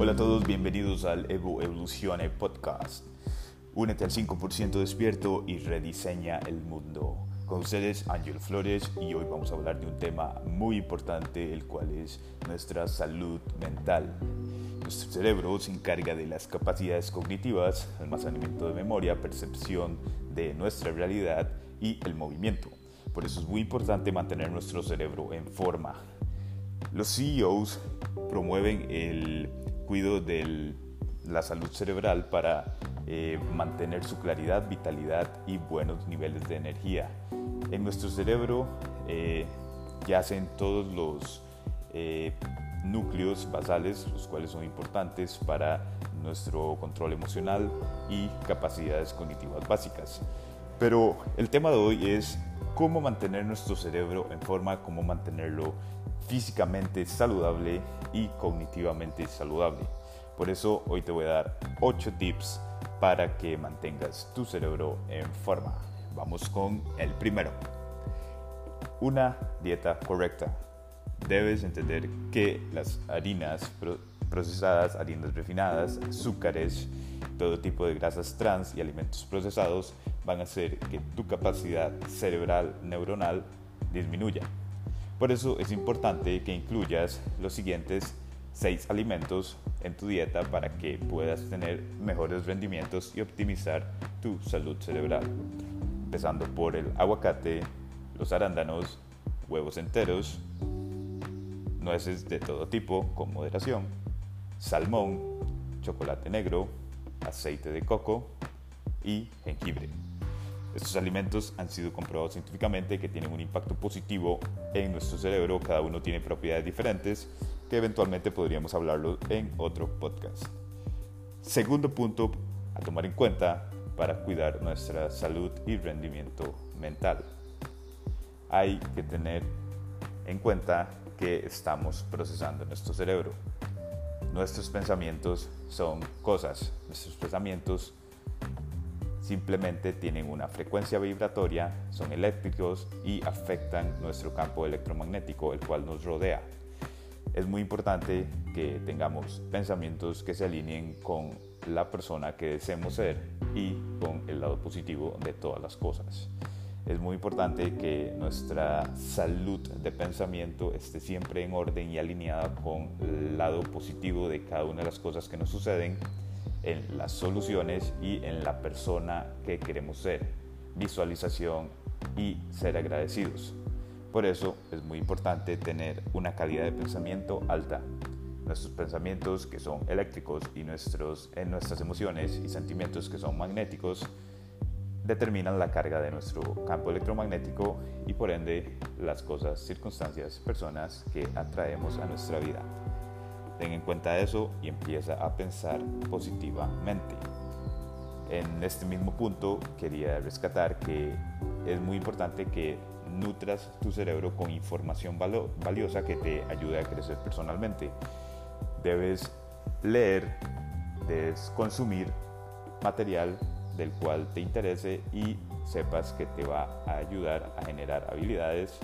Hola a todos, bienvenidos al Evo Evolucione Podcast. Únete al 5% despierto y rediseña el mundo. Con ustedes, Ángel Flores, y hoy vamos a hablar de un tema muy importante, el cual es nuestra salud mental. Nuestro cerebro se encarga de las capacidades cognitivas, almacenamiento de memoria, percepción de nuestra realidad y el movimiento. Por eso es muy importante mantener nuestro cerebro en forma. Los CEOs promueven el cuidado de la salud cerebral para eh, mantener su claridad, vitalidad y buenos niveles de energía. En nuestro cerebro eh, yacen todos los eh, núcleos basales, los cuales son importantes para nuestro control emocional y capacidades cognitivas básicas. Pero el tema de hoy es cómo mantener nuestro cerebro en forma, cómo mantenerlo físicamente saludable y cognitivamente saludable. Por eso hoy te voy a dar 8 tips para que mantengas tu cerebro en forma. Vamos con el primero. Una dieta correcta. Debes entender que las harinas procesadas, harinas refinadas, azúcares, todo tipo de grasas trans y alimentos procesados van a hacer que tu capacidad cerebral neuronal disminuya. Por eso es importante que incluyas los siguientes 6 alimentos en tu dieta para que puedas tener mejores rendimientos y optimizar tu salud cerebral. Empezando por el aguacate, los arándanos, huevos enteros, nueces de todo tipo con moderación, salmón, chocolate negro, aceite de coco y jengibre. Estos alimentos han sido comprobados científicamente que tienen un impacto positivo en nuestro cerebro. Cada uno tiene propiedades diferentes que eventualmente podríamos hablarlo en otro podcast. Segundo punto a tomar en cuenta para cuidar nuestra salud y rendimiento mental. Hay que tener en cuenta que estamos procesando nuestro cerebro. Nuestros pensamientos son cosas, nuestros pensamientos simplemente tienen una frecuencia vibratoria, son eléctricos y afectan nuestro campo electromagnético, el cual nos rodea. Es muy importante que tengamos pensamientos que se alineen con la persona que deseemos ser y con el lado positivo de todas las cosas. Es muy importante que nuestra salud de pensamiento esté siempre en orden y alineada con el lado positivo de cada una de las cosas que nos suceden en las soluciones y en la persona que queremos ser, visualización y ser agradecidos. Por eso es muy importante tener una calidad de pensamiento alta. Nuestros pensamientos que son eléctricos y nuestros, en nuestras emociones y sentimientos que son magnéticos determinan la carga de nuestro campo electromagnético y por ende las cosas, circunstancias, personas que atraemos a nuestra vida. Ten en cuenta eso y empieza a pensar positivamente. En este mismo punto quería rescatar que es muy importante que nutras tu cerebro con información valiosa que te ayude a crecer personalmente. Debes leer, debes consumir material del cual te interese y sepas que te va a ayudar a generar habilidades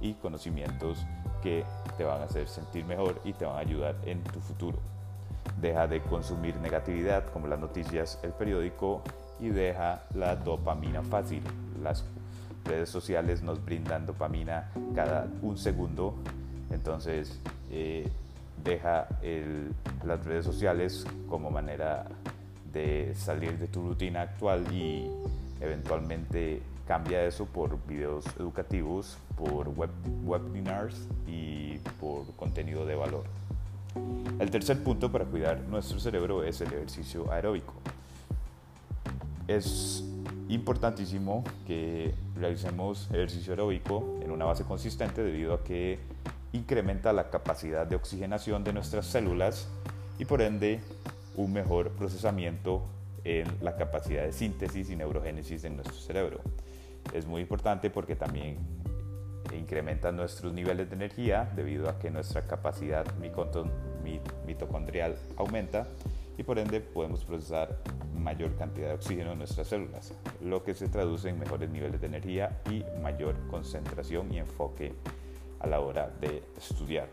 y conocimientos que te van a hacer sentir mejor y te van a ayudar en tu futuro. Deja de consumir negatividad como las noticias, el periódico y deja la dopamina fácil. Las redes sociales nos brindan dopamina cada un segundo, entonces eh, deja las redes sociales como manera de salir de tu rutina actual y eventualmente cambia eso por videos educativos, por web, webinars y por contenido de valor. El tercer punto para cuidar nuestro cerebro es el ejercicio aeróbico. Es importantísimo que realicemos ejercicio aeróbico en una base consistente debido a que incrementa la capacidad de oxigenación de nuestras células y por ende un mejor procesamiento en la capacidad de síntesis y neurogénesis de nuestro cerebro. Es muy importante porque también incrementa nuestros niveles de energía debido a que nuestra capacidad mitocondrial aumenta y por ende podemos procesar mayor cantidad de oxígeno en nuestras células, lo que se traduce en mejores niveles de energía y mayor concentración y enfoque a la hora de estudiar.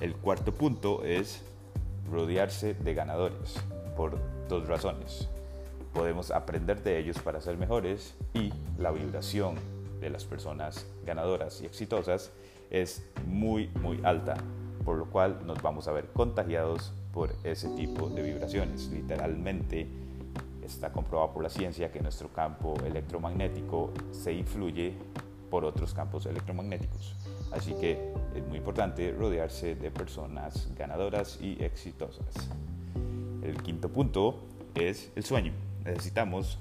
El cuarto punto es rodearse de ganadores por dos razones. Podemos aprender de ellos para ser mejores y la vibración de las personas ganadoras y exitosas es muy muy alta, por lo cual nos vamos a ver contagiados por ese tipo de vibraciones. Literalmente está comprobado por la ciencia que nuestro campo electromagnético se influye por otros campos electromagnéticos. Así que es muy importante rodearse de personas ganadoras y exitosas. El quinto punto es el sueño. Necesitamos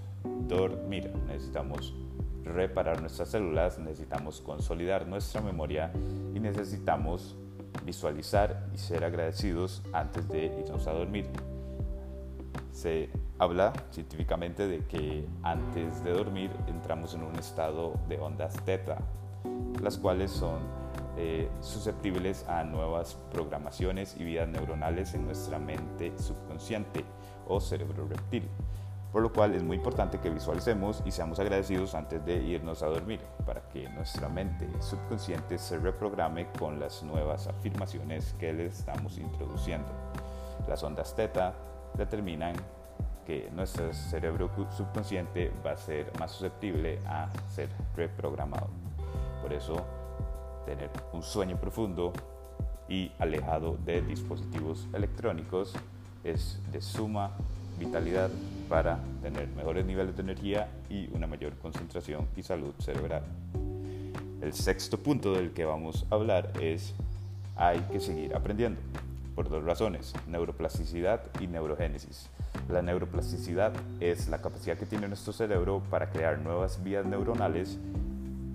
dormir, necesitamos reparar nuestras células, necesitamos consolidar nuestra memoria y necesitamos visualizar y ser agradecidos antes de irnos a dormir. Se habla científicamente de que antes de dormir entramos en un estado de ondas teta, las cuales son eh, susceptibles a nuevas programaciones y vidas neuronales en nuestra mente subconsciente o cerebro reptil. Por lo cual es muy importante que visualicemos y seamos agradecidos antes de irnos a dormir para que nuestra mente subconsciente se reprograme con las nuevas afirmaciones que le estamos introduciendo. Las ondas teta determinan que nuestro cerebro subconsciente va a ser más susceptible a ser reprogramado. Por eso, tener un sueño profundo y alejado de dispositivos electrónicos es de suma vitalidad para tener mejores niveles de energía y una mayor concentración y salud cerebral. El sexto punto del que vamos a hablar es hay que seguir aprendiendo por dos razones, neuroplasticidad y neurogénesis. La neuroplasticidad es la capacidad que tiene nuestro cerebro para crear nuevas vías neuronales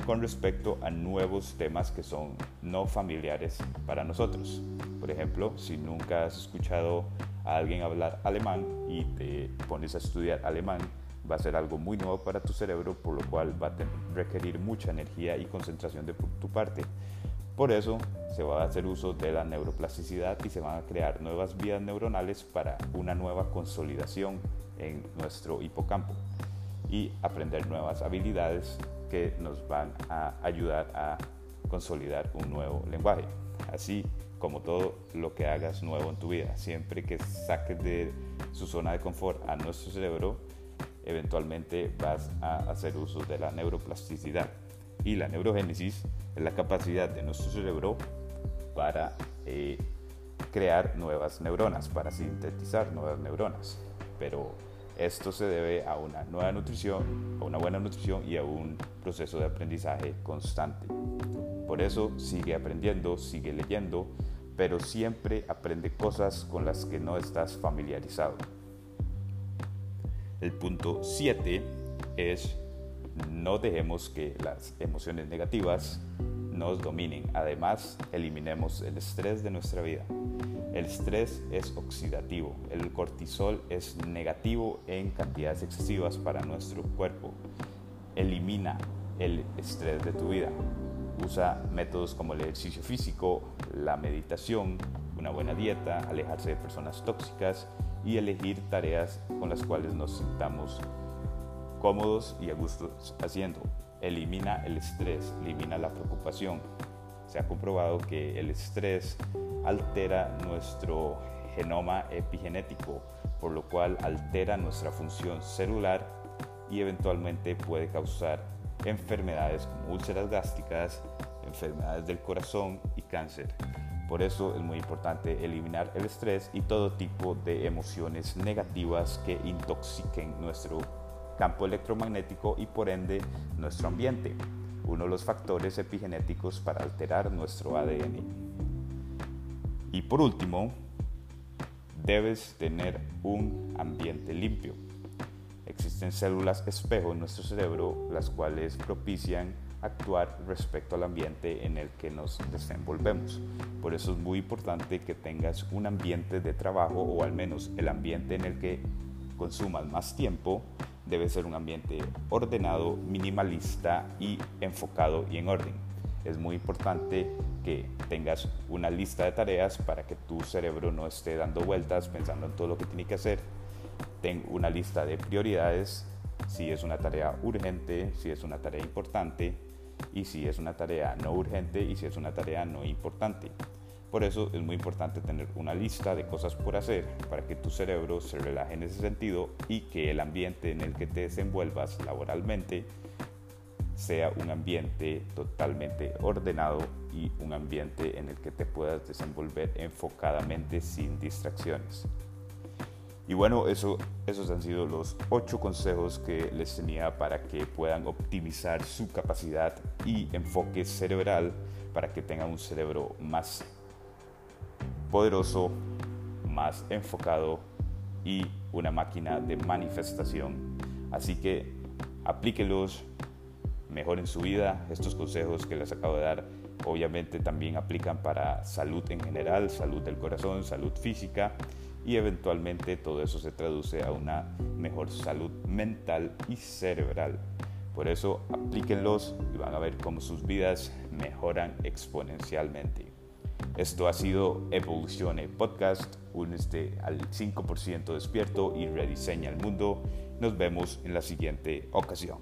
con respecto a nuevos temas que son no familiares para nosotros. Por ejemplo, si nunca has escuchado a alguien hablar alemán y te pones a estudiar alemán, va a ser algo muy nuevo para tu cerebro, por lo cual va a requerir mucha energía y concentración de tu parte. Por eso se va a hacer uso de la neuroplasticidad y se van a crear nuevas vías neuronales para una nueva consolidación en nuestro hipocampo y aprender nuevas habilidades que nos van a ayudar a consolidar un nuevo lenguaje. Así como todo lo que hagas nuevo en tu vida, siempre que saques de su zona de confort a nuestro cerebro, eventualmente vas a hacer uso de la neuroplasticidad. Y la neurogénesis es la capacidad de nuestro cerebro para eh, crear nuevas neuronas, para sintetizar nuevas neuronas. Pero esto se debe a una nueva nutrición, a una buena nutrición y a un proceso de aprendizaje constante. Por eso sigue aprendiendo, sigue leyendo, pero siempre aprende cosas con las que no estás familiarizado. El punto 7 es no dejemos que las emociones negativas nos dominen. Además, eliminemos el estrés de nuestra vida. El estrés es oxidativo, el cortisol es negativo en cantidades excesivas para nuestro cuerpo. Elimina el estrés de tu vida. Usa métodos como el ejercicio físico, la meditación, una buena dieta, alejarse de personas tóxicas y elegir tareas con las cuales nos sintamos cómodos y a gusto haciendo. Elimina el estrés, elimina la preocupación. Se ha comprobado que el estrés altera nuestro genoma epigenético, por lo cual altera nuestra función celular y eventualmente puede causar enfermedades como úlceras gástricas, enfermedades del corazón y cáncer. Por eso es muy importante eliminar el estrés y todo tipo de emociones negativas que intoxiquen nuestro campo electromagnético y por ende nuestro ambiente, uno de los factores epigenéticos para alterar nuestro ADN. Y por último, debes tener un ambiente limpio. Existen células espejo en nuestro cerebro las cuales propician actuar respecto al ambiente en el que nos desenvolvemos. Por eso es muy importante que tengas un ambiente de trabajo o al menos el ambiente en el que consumas más tiempo debe ser un ambiente ordenado, minimalista y enfocado y en orden es muy importante que tengas una lista de tareas para que tu cerebro no esté dando vueltas pensando en todo lo que tiene que hacer. Ten una lista de prioridades, si es una tarea urgente, si es una tarea importante y si es una tarea no urgente y si es una tarea no importante. Por eso es muy importante tener una lista de cosas por hacer para que tu cerebro se relaje en ese sentido y que el ambiente en el que te desenvuelvas laboralmente sea un ambiente totalmente ordenado y un ambiente en el que te puedas desenvolver enfocadamente sin distracciones. Y bueno, eso, esos han sido los ocho consejos que les tenía para que puedan optimizar su capacidad y enfoque cerebral para que tengan un cerebro más poderoso, más enfocado y una máquina de manifestación. Así que aplíquelos, mejoren su vida. Estos consejos que les acabo de dar obviamente también aplican para salud en general, salud del corazón, salud física y eventualmente todo eso se traduce a una mejor salud mental y cerebral. Por eso aplíquenlos y van a ver cómo sus vidas mejoran exponencialmente. Esto ha sido Evolucione Podcast. Únete al 5% despierto y rediseña el mundo. Nos vemos en la siguiente ocasión.